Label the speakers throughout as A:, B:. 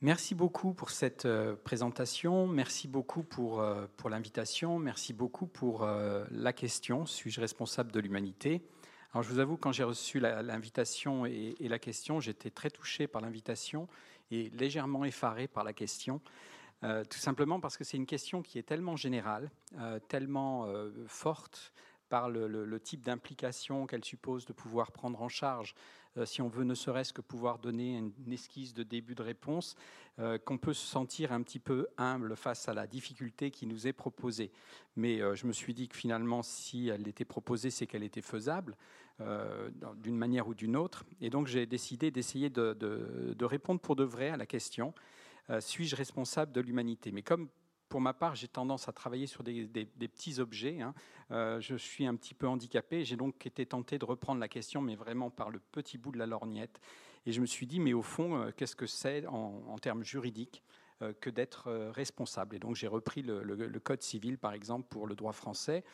A: Merci beaucoup pour cette euh, présentation, merci beaucoup pour, euh, pour l'invitation, merci beaucoup pour euh, la question, suis-je responsable de l'humanité? Alors je vous avoue, quand j'ai reçu l'invitation et, la question, j'étais très touché par l'invitation et légèrement effaré par la question, tout simplement parce que c'est une question qui est tellement générale, tellement forte, par le, type d'implication qu'elle suppose de pouvoir prendre en charge, si on veut ne serait-ce que pouvoir donner une, esquisse de début de réponse, euh, qu'on peut se sentir un petit peu humble face à la difficulté qui nous est proposée. Mais euh, je me suis dit que finalement, si elle était proposée, c'est qu'elle était faisable d'une manière ou d'une autre. Et donc j'ai décidé d'essayer de, de, répondre pour de vrai à la question suis-je responsable de l'humanité? Mais comme pour ma part, j'ai tendance à travailler sur des, petits objets. Hein. Euh, je suis un petit peu handicapé. J'ai donc été tenté de reprendre la question, mais vraiment par le petit bout de la lorgnette. Et je me suis dit, mais au fond, euh, qu'est-ce que c'est en, termes juridiques que d'être responsable Et donc j'ai repris le, Code civil, par exemple, pour le droit français.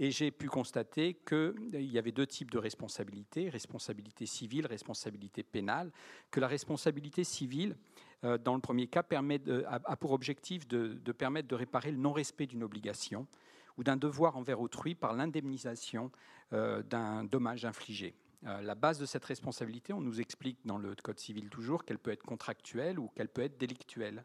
A: Et j'ai pu constater qu'il y avait deux types de responsabilités, responsabilité civile, responsabilité pénale, que la responsabilité civile, euh, dans le premier cas, permet a, pour objectif de, permettre de réparer le non-respect d'une obligation ou d'un devoir envers autrui par l'indemnisation euh, d'un dommage infligé. Euh, la base de cette responsabilité, on nous explique dans le Code civil toujours qu'elle peut être contractuelle ou qu'elle peut être délictuelle.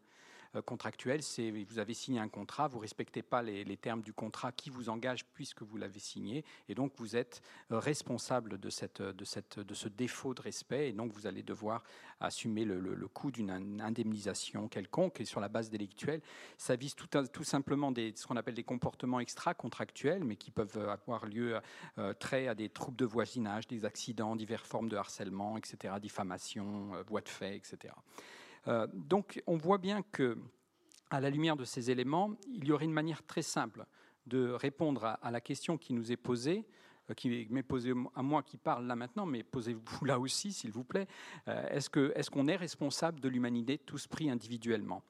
A: Euh, contractuel, c'est vous avez signé un contrat, vous respectez pas les, termes du contrat qui vous engage puisque vous l'avez signé, et donc vous êtes euh, responsable de, cette, de, cette, de ce défaut de respect, et donc vous allez devoir assumer le, le, coût d'une indemnisation quelconque. Et sur la base délictuelle, ça vise tout, tout simplement des, ce qu'on appelle des comportements extra-contractuels, mais qui peuvent avoir lieu euh, trait à des troubles de voisinage, des accidents, diverses formes de harcèlement, etc., diffamation, voie de fait, etc. Euh, donc on voit bien que, à la lumière de ces éléments, il y aurait une manière très simple de répondre à, la question qui nous est posée, euh, qui m'est posée à moi qui parle là maintenant, mais posez-vous là aussi, s'il vous plaît. Euh, est-ce qu'on est, responsable de l'humanité tous pris individuellement?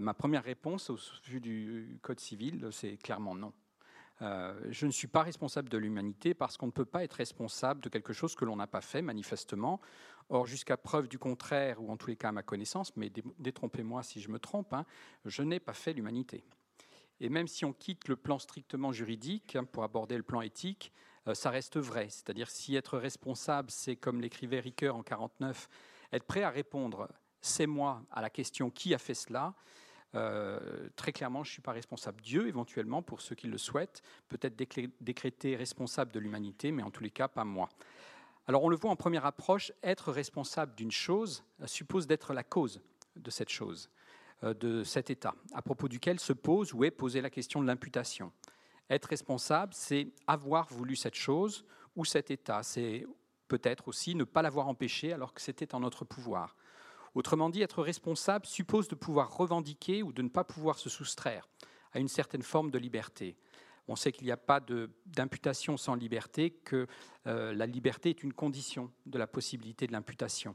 A: Ma première réponse au vu du Code civil, c'est clairement non. Je ne suis pas responsable de l'humanité parce qu'on ne peut pas être responsable de quelque chose que l'on n'a pas fait, manifestement. Or, jusqu'à preuve du contraire, ou en tous les cas à ma connaissance, mais détrompez-moi si je me trompe, hein, je n'ai pas fait l'humanité. Et même si on quitte le plan strictement juridique hein, pour aborder le plan éthique, euh, ça reste vrai. C'est-à-dire si être responsable, c'est comme l'écrivait Ricoeur en 49, être prêt à répondre c'est moi à la question qui a fait cela. Euh, très clairement, je ne suis pas responsable. Dieu, éventuellement, pour ceux qui le souhaitent, peut-être décréter responsable de l'humanité, mais en tous les cas, pas moi. Alors on le voit en première approche, être responsable d'une chose euh, suppose d'être la cause de cette chose, euh, de cet état, à propos duquel se pose ou est posée la question de l'imputation. Être responsable, c'est avoir voulu cette chose ou cet état. C'est peut-être aussi ne pas l'avoir empêché alors que c'était en notre pouvoir. Autrement dit, être responsable suppose de pouvoir revendiquer ou de ne pas pouvoir se soustraire à une certaine forme de liberté. On sait qu'il n'y a pas d'imputation sans liberté, que euh, la liberté est une condition de la possibilité de l'imputation.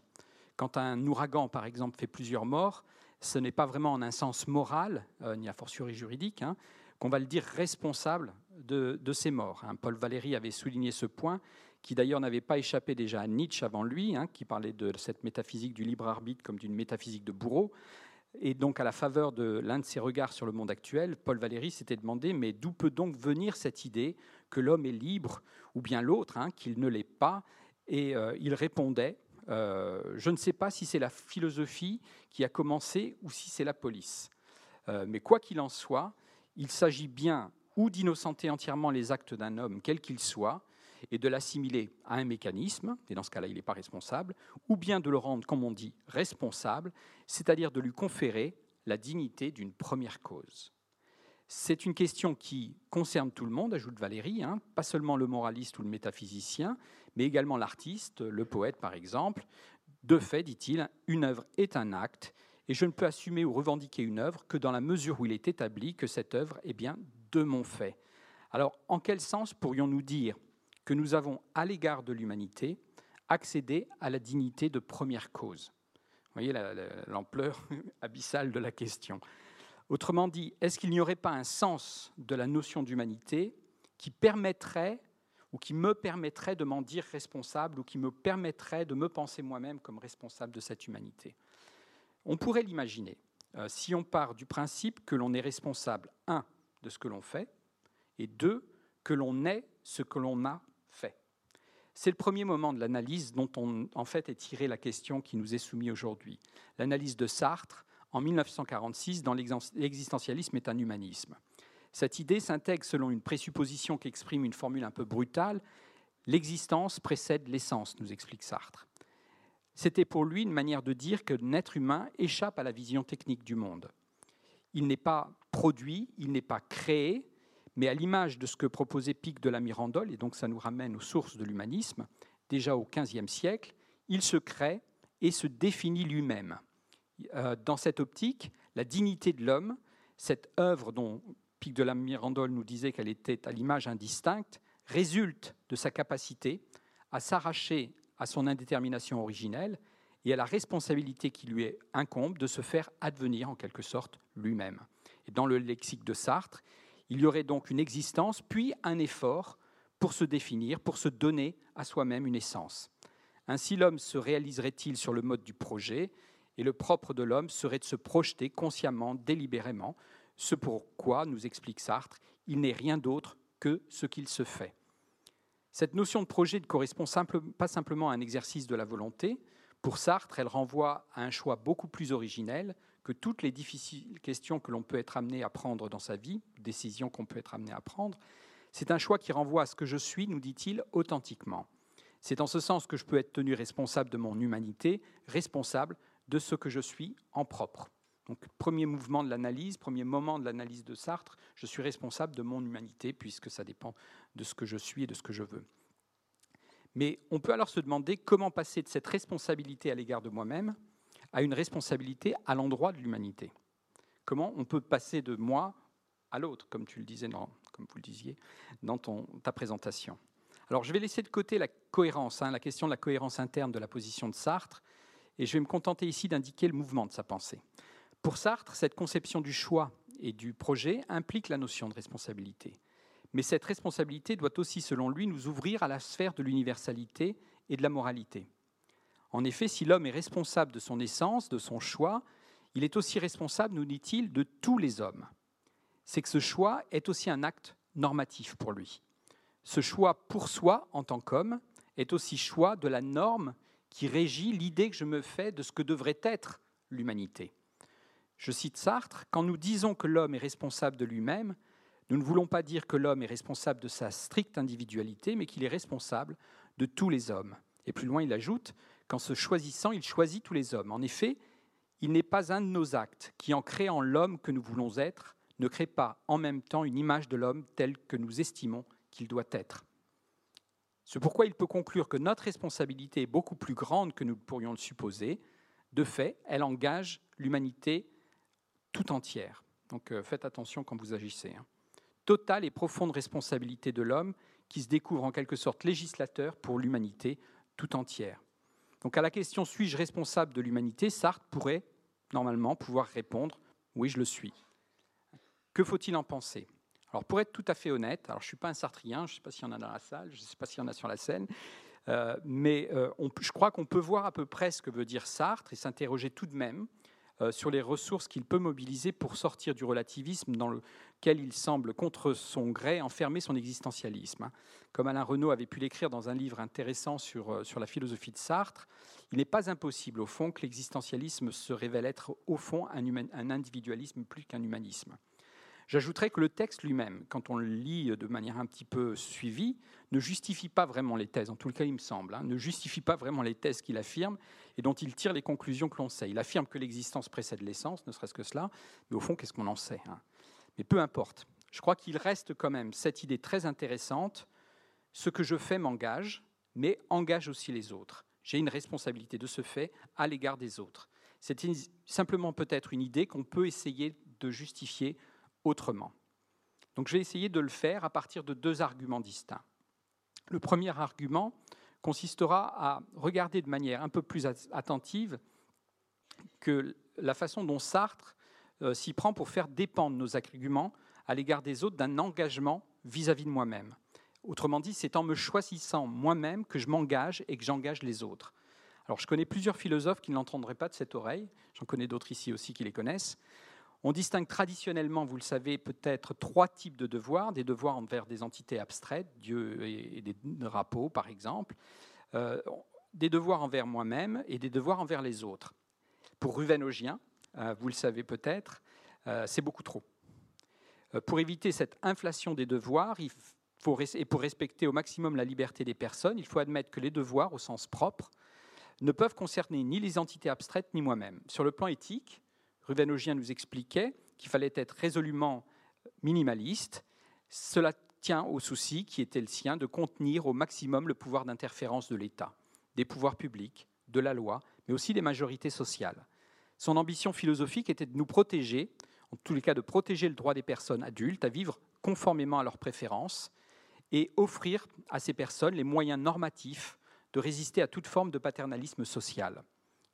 A: Quand un ouragan, par exemple, fait plusieurs morts, ce n'est pas vraiment en un sens moral, euh, ni a fortiori juridique, hein, qu'on va le dire responsable de, ces morts. Hein. Paul Valéry avait souligné ce point, qui d'ailleurs n'avait pas échappé déjà à Nietzsche avant lui, hein, qui parlait de cette métaphysique du libre arbitre comme d'une métaphysique de bourreau. Et donc, à la faveur de l'un de ses regards sur le monde actuel, Paul Valéry s'était demandé mais d'où peut donc venir cette idée que l'homme est libre, ou bien l'autre, hein, qu'il ne l'est pas? Et euh, il répondait euh, je ne sais pas si c'est la philosophie qui a commencé ou si c'est la police. Euh, mais quoi qu'il en soit, il s'agit bien ou d'innocenter entièrement les actes d'un homme, quel qu'il soit, et de l'assimiler à un mécanisme, et dans ce cas-là, il n'est pas responsable, ou bien de le rendre, comme on dit, responsable, c'est-à-dire de lui conférer la dignité d'une première cause. C'est une question qui concerne tout le monde, ajoute Valérie, hein, pas seulement le moraliste ou le métaphysicien, mais également l'artiste, le poète par exemple. De fait, dit-il, une œuvre est un acte, et je ne peux assumer ou revendiquer une œuvre que dans la mesure où il est établi que cette œuvre est bien de mon fait. Alors, en quel sens pourrions-nous dire que nous avons, à l'égard de l'humanité, accédé à la dignité de première cause. Vous voyez l'ampleur abyssale de la question. Autrement dit, est-ce qu'il n'y aurait pas un sens de la notion d'humanité qui permettrait ou qui me permettrait de m'en dire responsable ou qui me permettrait de me penser moi-même comme responsable de cette humanité? On pourrait l'imaginer euh, si on part du principe que l'on est responsable, un, de ce que l'on fait, et deux, que l'on est ce que l'on a fait. C'est le premier moment de l'analyse dont on, en fait, est tirée la question qui nous est soumise aujourd'hui. L'analyse de Sartre en 1946 dans L'existentialisme est un humanisme. Cette idée s'intègre selon une présupposition qui exprime une formule un peu brutale. L'existence précède l'essence, nous explique Sartre. C'était pour lui une manière de dire que l'être humain échappe à la vision technique du monde. Il n'est pas produit, il n'est pas créé, mais à l'image de ce que proposait Pic de la Mirandole, et donc ça nous ramène aux sources de l'humanisme, déjà au XVe siècle, il se crée et se définit lui-même. Euh, dans cette optique, la dignité de l'homme, cette œuvre dont Pic de la Mirandole nous disait qu'elle était à l'image indistincte, résulte de sa capacité à s'arracher à son indétermination originelle et à la responsabilité qui lui incombe de se faire advenir en quelque sorte lui-même. Et dans le lexique de Sartre, il y aurait donc une existence, puis un effort pour se définir, pour se donner à soi-même une essence. Ainsi, l'homme se réaliserait-il sur le mode du projet, et le propre de l'homme serait de se projeter consciemment, délibérément, ce pourquoi, nous explique Sartre, il n'est rien d'autre que ce qu'il se fait. Cette notion de projet ne correspond pas simplement à un exercice de la volonté. Pour Sartre, elle renvoie à un choix beaucoup plus originel que toutes les difficiles questions que l'on peut être amené à prendre dans sa vie, décisions qu'on peut être amené à prendre. C'est un choix qui renvoie à ce que je suis, nous dit-il, authentiquement. C'est en ce sens que je peux être tenu responsable de mon humanité, responsable de ce que je suis en propre. Donc, premier mouvement de l'analyse, premier moment de l'analyse de Sartre, je suis responsable de mon humanité, puisque ça dépend de ce que je suis et de ce que je veux. Mais on peut alors se demander comment passer de cette responsabilité à l'égard de moi-même à une responsabilité à l'endroit de l'humanité. Comment on peut passer de moi à l'autre, comme tu le disais, comme vous le disiez dans ta présentation. Alors je vais laisser de côté la cohérence, hein, la question de la cohérence interne de la position de Sartre, et je vais me contenter ici d'indiquer le mouvement de sa pensée. Pour Sartre, cette conception du choix et du projet implique la notion de responsabilité. Mais cette responsabilité doit aussi, selon lui, nous ouvrir à la sphère de l'universalité et de la moralité. En effet, si l'homme est responsable de son essence, de son choix, il est aussi responsable, nous dit-il, de tous les hommes. C'est que ce choix est aussi un acte normatif pour lui. Ce choix pour soi en tant qu'homme est aussi choix de la norme qui régit l'idée que je me fais de ce que devrait être l'humanité. Je cite Sartre, Quand nous disons que l'homme est responsable de lui-même, nous ne voulons pas dire que l'homme est responsable de sa stricte individualité, mais qu'il est responsable de tous les hommes. Et plus loin, il ajoute qu'en se choisissant, il choisit tous les hommes. En effet, il n'est pas un de nos actes qui, en créant l'homme que nous voulons être, ne crée pas en même temps une image de l'homme telle que nous estimons qu'il doit être. C'est pourquoi il peut conclure que notre responsabilité est beaucoup plus grande que nous pourrions le supposer. De fait, elle engage l'humanité tout entière. Donc euh, faites attention quand vous agissez. Hein totale et profonde responsabilité de l'homme qui se découvre en quelque sorte législateur pour l'humanité tout entière. Donc à la question suis-je responsable de l'humanité, Sartre pourrait normalement pouvoir répondre oui, je le suis. Que faut-il en penser? Alors pour être tout à fait honnête, alors je ne suis pas un sartrien, je ne sais pas s'il y en a dans la salle, je ne sais pas s'il y en a sur la scène, euh, mais euh, je crois qu'on peut voir à peu près ce que veut dire Sartre et s'interroger tout de même euh, sur les ressources qu'il peut mobiliser pour sortir du relativisme dans lequel il semble, contre son gré, enfermer son existentialisme. Hein. Comme Alain Renaud avait pu l'écrire dans un livre intéressant sur, euh, sur la philosophie de Sartre, il n'est pas impossible, au fond, que l'existentialisme se révèle être, au fond, un, un individualisme plus qu'un humanisme. J'ajouterais que le texte lui-même, quand on le lit de manière un petit peu suivie, ne justifie pas vraiment les thèses, en tout cas il me semble, hein, ne justifie pas vraiment les thèses qu'il affirme et dont il tire les conclusions que l'on sait. Il affirme que l'existence précède l'essence, ne serait-ce que cela, mais au fond, qu'est-ce qu'on en sait hein? Mais peu importe. Je crois qu'il reste quand même cette idée très intéressante, ce que je fais m'engage, mais engage aussi les autres. J'ai une responsabilité de ce fait à l'égard des autres. C'est simplement peut-être une idée qu'on peut essayer de justifier autrement. Donc je vais essayer de le faire à partir de deux arguments distincts. Le premier argument consistera à regarder de manière un peu plus attentive que la façon dont Sartre euh, s'y prend pour faire dépendre nos arguments à l'égard des autres d'un engagement vis-à-vis -vis de moi-même. Autrement dit, c'est en me choisissant moi-même que je m'engage et que j'engage les autres. Alors je connais plusieurs philosophes qui ne l'entendraient pas de cette oreille, j'en connais d'autres ici aussi qui les connaissent. On distingue traditionnellement, vous le savez peut-être, trois types de devoirs, des devoirs envers des entités abstraites, Dieu et des drapeaux par exemple, euh, des devoirs envers moi-même et des devoirs envers les autres. Pour Ruvenogien, euh, vous le savez peut-être, euh, c'est beaucoup trop. pour éviter cette inflation des devoirs, il faut, et pour respecter au maximum la liberté des personnes, il faut admettre que les devoirs, au sens propre, ne peuvent concerner ni les entités abstraites ni moi-même. Sur le plan éthique, Ruvenogien nous expliquait qu'il fallait être résolument minimaliste. Cela tient au souci qui était le sien de contenir au maximum le pouvoir d'interférence de l'État, des pouvoirs publics, de la loi, mais aussi des majorités sociales. Son ambition philosophique était de nous protéger, en tous les cas de protéger le droit des personnes adultes à vivre conformément à leurs préférences et offrir à ces personnes les moyens normatifs de résister à toute forme de paternalisme social.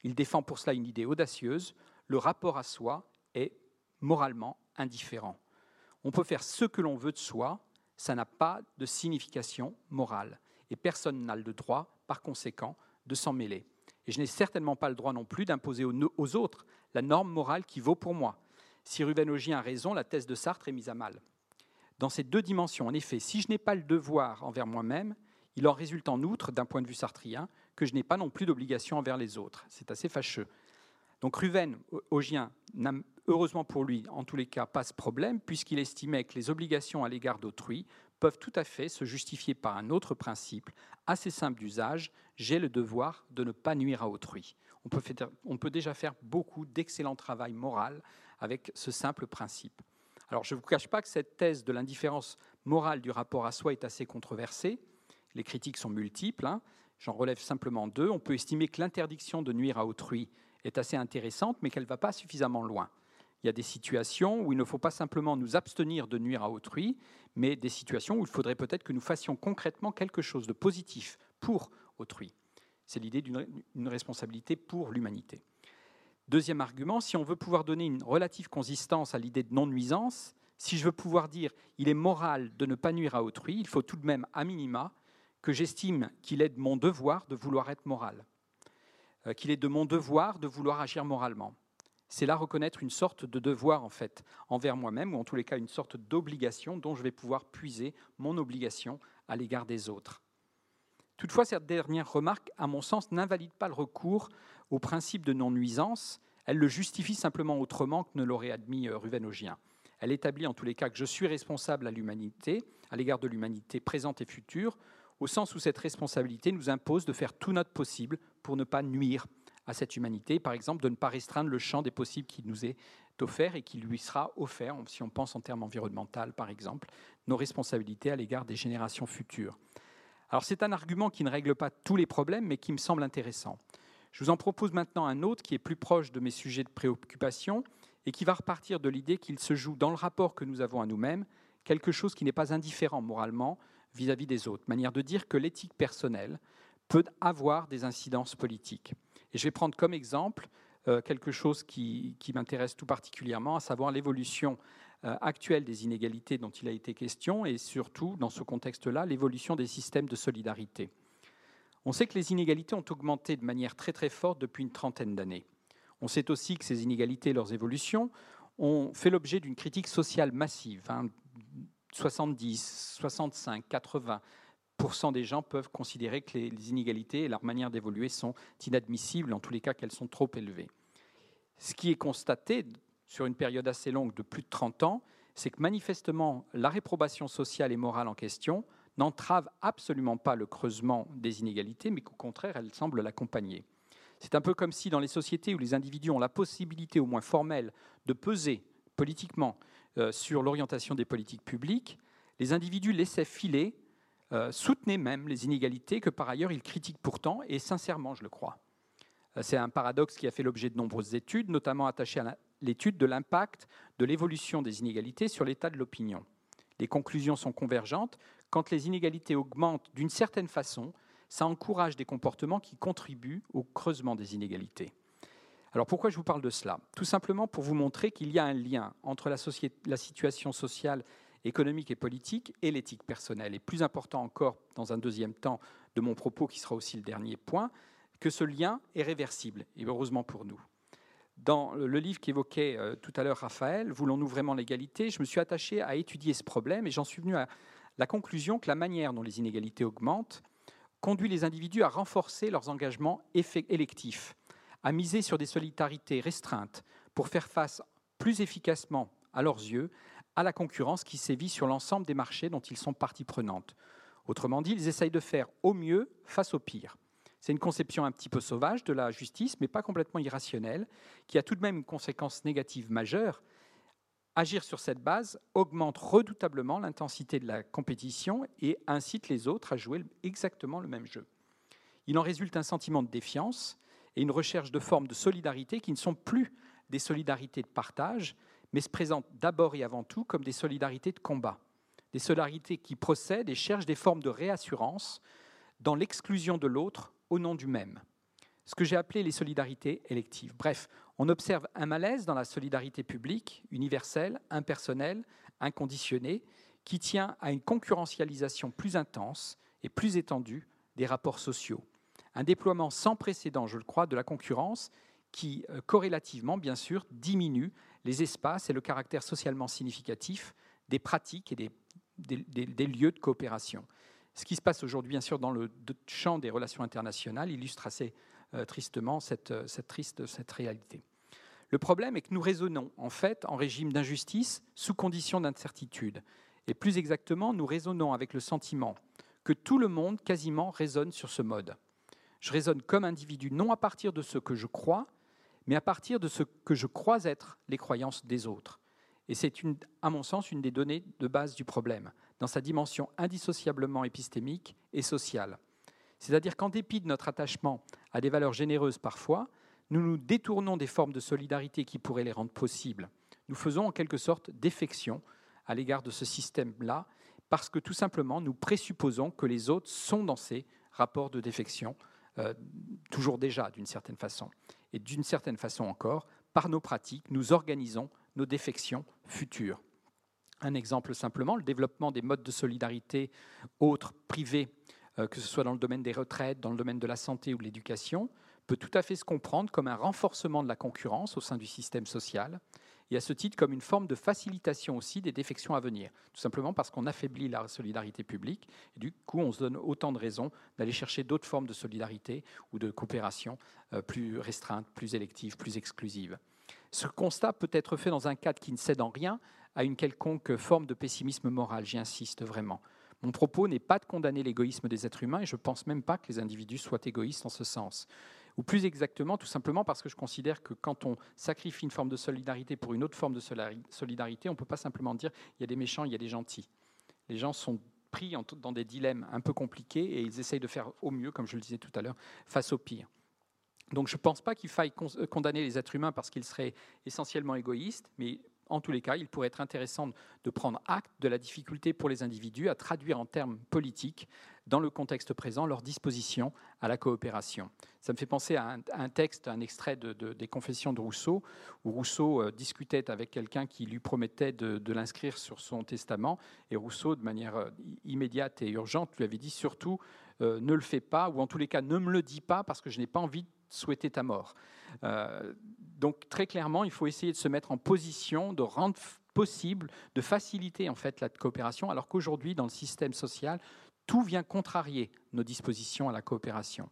A: Il défend pour cela une idée audacieuse, le rapport à soi est moralement indifférent. On peut faire ce que l'on veut de soi, ça n'a pas de signification morale. Et personne n'a le droit, par conséquent, de s'en mêler. Et je n'ai certainement pas le droit non plus d'imposer aux autres la norme morale qui vaut pour moi. Si Ruvenogien a raison, la thèse de Sartre est mise à mal. Dans ces deux dimensions, en effet, si je n'ai pas le devoir envers moi-même, il en résulte en outre, d'un point de vue sartrien, que je n'ai pas non plus d'obligation envers les autres. C'est assez fâcheux. Donc Ruven, Ogien, n'a heureusement pour lui, en tous les cas, pas ce problème, puisqu'il estimait que les obligations à l'égard d'autrui peuvent tout à fait se justifier par un autre principe, assez simple d'usage, j'ai le devoir de ne pas nuire à autrui. On peut, on peut déjà faire beaucoup d'excellent travail moral avec ce simple principe. Alors je ne vous cache pas que cette thèse de l'indifférence morale du rapport à soi est assez controversée. Les critiques sont multiples. Hein. J'en relève simplement deux. On peut estimer que l'interdiction de nuire à autrui est assez intéressante, mais qu'elle ne va pas suffisamment loin. Il y a des situations où il ne faut pas simplement nous abstenir de nuire à autrui, mais des situations où il faudrait peut-être que nous fassions concrètement quelque chose de positif pour autrui. C'est l'idée d'une responsabilité pour l'humanité. Deuxième argument, si on veut pouvoir donner une relative consistance à l'idée de non-nuisance, si je veux pouvoir dire il est moral de ne pas nuire à autrui, il faut tout de même, à minima, que j'estime qu'il est de mon devoir de vouloir être moral. Euh, qu'il est de mon devoir de vouloir agir moralement. C'est là reconnaître une sorte de devoir, en fait, envers moi-même, ou en tous les cas une sorte d'obligation dont je vais pouvoir puiser mon obligation à l'égard des autres. Toutefois, cette dernière remarque, à mon sens, n'invalide pas le recours au principe de non-nuisance, elle le justifie simplement autrement que ne l'aurait admis euh, Ruvenogien. Elle établit en tous les cas que je suis responsable à l'humanité, à l'égard de l'humanité présente et future, au sens où cette responsabilité nous impose de faire tout notre possible pour ne pas nuire à cette humanité, par exemple de ne pas restreindre le champ des possibles qui nous est offert et qui lui sera offert, si on pense en termes environnementaux par exemple, nos responsabilités à l'égard des générations futures. Alors c'est un argument qui ne règle pas tous les problèmes, mais qui me semble intéressant. Je vous en propose maintenant un autre qui est plus proche de mes sujets de préoccupation et qui va repartir de l'idée qu'il se joue dans le rapport que nous avons à nous-mêmes quelque chose qui n'est pas indifférent moralement vis-à-vis des autres, manière de dire que l'éthique personnelle peut avoir des incidences politiques. Et je vais prendre comme exemple euh, quelque chose qui, m'intéresse tout particulièrement, à savoir l'évolution euh, actuelle des inégalités dont il a été question, et surtout, dans ce contexte-là, l'évolution des systèmes de solidarité. On sait que les inégalités ont augmenté de manière très très forte depuis une trentaine d'années. On sait aussi que ces inégalités et leurs évolutions ont fait l'objet d'une critique sociale massive, hein, 70, 65, 80 des gens peuvent considérer que les inégalités et leur manière d'évoluer sont inadmissibles, en tous les cas qu'elles sont trop élevées. Ce qui est constaté sur une période assez longue de plus de 30 ans, c'est que manifestement la réprobation sociale et morale en question n'entrave absolument pas le creusement des inégalités, mais qu'au contraire, elle semble l'accompagner. C'est un peu comme si dans les sociétés où les individus ont la possibilité, au moins formelle, de peser politiquement euh, sur l'orientation des politiques publiques, les individus laissaient filer, euh, soutenaient même les inégalités que par ailleurs ils critiquent pourtant, et sincèrement, je le crois. Euh, c'est un paradoxe qui a fait l'objet de nombreuses études, notamment attachées à l'étude de l'impact de l'évolution des inégalités sur l'état de l'opinion. Les conclusions sont convergentes. Quand les inégalités augmentent d'une certaine façon, ça encourage des comportements qui contribuent au creusement des inégalités. Alors pourquoi je vous parle de cela? Tout simplement pour vous montrer qu'il y a un lien entre la, situation sociale, économique et politique et l'éthique personnelle. Et plus important encore, dans un deuxième temps de mon propos, qui sera aussi le dernier point, que ce lien est réversible, et heureusement pour nous. Dans le livre qu'évoquait euh, tout à l'heure Raphaël, Voulons-nous vraiment l'égalité? Je me suis attaché à étudier ce problème et j'en suis venu à la conclusion que la manière dont les inégalités augmentent conduit les individus à renforcer leurs engagements électifs, à miser sur des solidarités restreintes pour faire face plus efficacement, à leurs yeux, à la concurrence qui sévit sur l'ensemble des marchés dont ils sont partie prenante. Autrement dit, ils essayent de faire au mieux face au pire. C'est une conception un petit peu sauvage de la justice, mais pas complètement irrationnelle, qui a tout de même une conséquence négative majeure. Agir sur cette base augmente redoutablement l'intensité de la compétition et incite les autres à jouer exactement le même jeu. Il en résulte un sentiment de défiance et une recherche de formes de solidarité qui ne sont plus des solidarités de partage, mais se présentent d'abord et avant tout comme des solidarités de combat, des solidarités qui procèdent et cherchent des formes de réassurance dans l'exclusion de l'autre au nom du même. Ce que j'ai appelé les solidarités électives. Bref, on observe un malaise dans la solidarité publique, universelle, impersonnelle, inconditionnée, qui tient à une concurrentialisation plus intense et plus étendue des rapports sociaux. Un déploiement sans précédent, je le crois, de la concurrence qui, euh, corrélativement, bien sûr, diminue les espaces et le caractère socialement significatif des pratiques et des, lieux de coopération. Ce qui se passe aujourd'hui, bien sûr, dans le champ des relations internationales illustre assez euh, tristement cette, euh, cette, triste cette réalité. Le problème est que nous raisonnons en fait en régime d'injustice sous condition d'incertitude. Et plus exactement, nous raisonnons avec le sentiment que tout le monde quasiment raisonne sur ce mode. Je raisonne comme individu non à partir de ce que je crois, mais à partir de ce que je crois être les croyances des autres. Et c'est, à mon sens, une des données de base du problème dans sa dimension indissociablement épistémique et sociale. C'est-à-dire qu'en dépit de notre attachement à des valeurs généreuses parfois, nous nous détournons des formes de solidarité qui pourraient les rendre possibles. Nous faisons en quelque sorte défection à l'égard de ce système-là, parce que tout simplement nous présupposons que les autres sont dans ces rapports de défection, euh, toujours déjà d'une certaine façon. Et d'une certaine façon encore, par nos pratiques, nous organisons nos défections futures. Un exemple simplement, le développement des modes de solidarité autres, privés, euh, que ce soit dans le domaine des retraites, dans le domaine de la santé ou de l'éducation, peut tout à fait se comprendre comme un renforcement de la concurrence au sein du système social, et à ce titre comme une forme de facilitation aussi des défections à venir, tout simplement parce qu'on affaiblit la solidarité publique, et du coup on se donne autant de raisons d'aller chercher d'autres formes de solidarité ou de coopération euh, plus restreintes, plus électives, plus exclusives. Ce constat peut être fait dans un cadre qui ne cède en rien à une quelconque forme de pessimisme moral, j'y insiste vraiment. Mon propos n'est pas de condamner l'égoïsme des êtres humains et je ne pense même pas que les individus soient égoïstes en ce sens. Ou plus exactement, tout simplement parce que je considère que quand on sacrifie une forme de solidarité pour une autre forme de solidarité, on ne peut pas simplement dire il y a des méchants, il y a des gentils. Les gens sont pris dans des dilemmes un peu compliqués et ils essayent de faire au mieux, comme je le disais tout à l'heure, face au pire. Donc je ne pense pas qu'il faille condamner les êtres humains parce qu'ils seraient essentiellement égoïstes, mais en tous les cas, il pourrait être intéressant de prendre acte de la difficulté pour les individus à traduire en termes politiques, dans le contexte présent, leur disposition à la coopération. Ça me fait penser à un, texte, un extrait des Confessions de Rousseau, où Rousseau euh, discutait avec quelqu'un qui lui promettait de, l'inscrire sur son testament, et Rousseau, de manière euh, immédiate et urgente, lui avait dit surtout euh, ne le fais pas, ou en tous les cas ne me le dis pas, parce que je n'ai pas envie de souhaiter ta mort. Donc très clairement, il faut essayer de se mettre en position de rendre possible, de faciliter en fait la coopération, alors qu'aujourd'hui, dans le système social, tout vient contrarier nos dispositions à la coopération.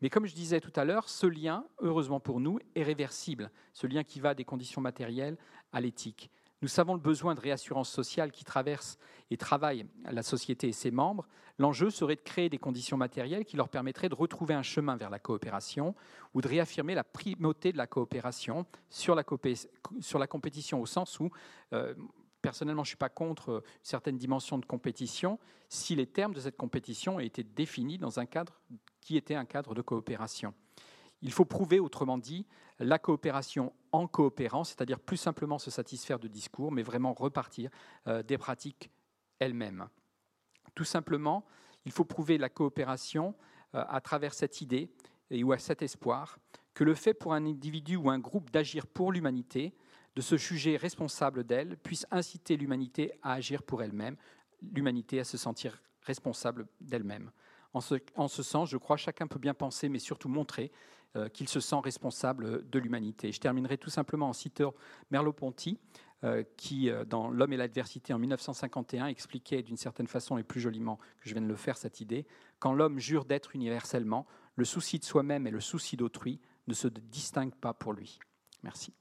A: Mais comme je disais tout à l'heure, ce lien, heureusement pour nous, est réversible, ce lien qui va des conditions matérielles à l'éthique. Nous savons le besoin de réassurance sociale qui traverse et travaille la société et ses membres. L'enjeu serait de créer des conditions matérielles qui leur permettraient de retrouver un chemin vers la coopération ou de réaffirmer la primauté de la coopération sur la, compétition au sens où, euh, personnellement, je ne suis pas contre une certaine dimension de compétition si les termes de cette compétition étaient définis dans un cadre qui était un cadre de coopération. Il faut prouver, autrement dit, la coopération en coopérant, c'est-à-dire plus simplement se satisfaire de discours, mais vraiment repartir euh, des pratiques elles-mêmes. Tout simplement, il faut prouver la coopération euh, à travers cette idée et ou à cet espoir que le fait pour un individu ou un groupe d'agir pour l'humanité, de se juger responsable d'elle, puisse inciter l'humanité à agir pour elle-même, l'humanité à se sentir responsable d'elle-même. En ce, en ce sens, je crois, chacun peut bien penser, mais surtout montrer euh, qu'il se sent responsable de l'humanité. Je terminerai tout simplement en citant Merleau-Ponty, euh, qui, euh, dans L'homme et l'adversité en 1951, expliquait d'une certaine façon, et plus joliment que je viens de le faire, cette idée, quand l'homme jure d'être universellement, le souci de soi-même et le souci d'autrui ne se distinguent pas pour lui. Merci.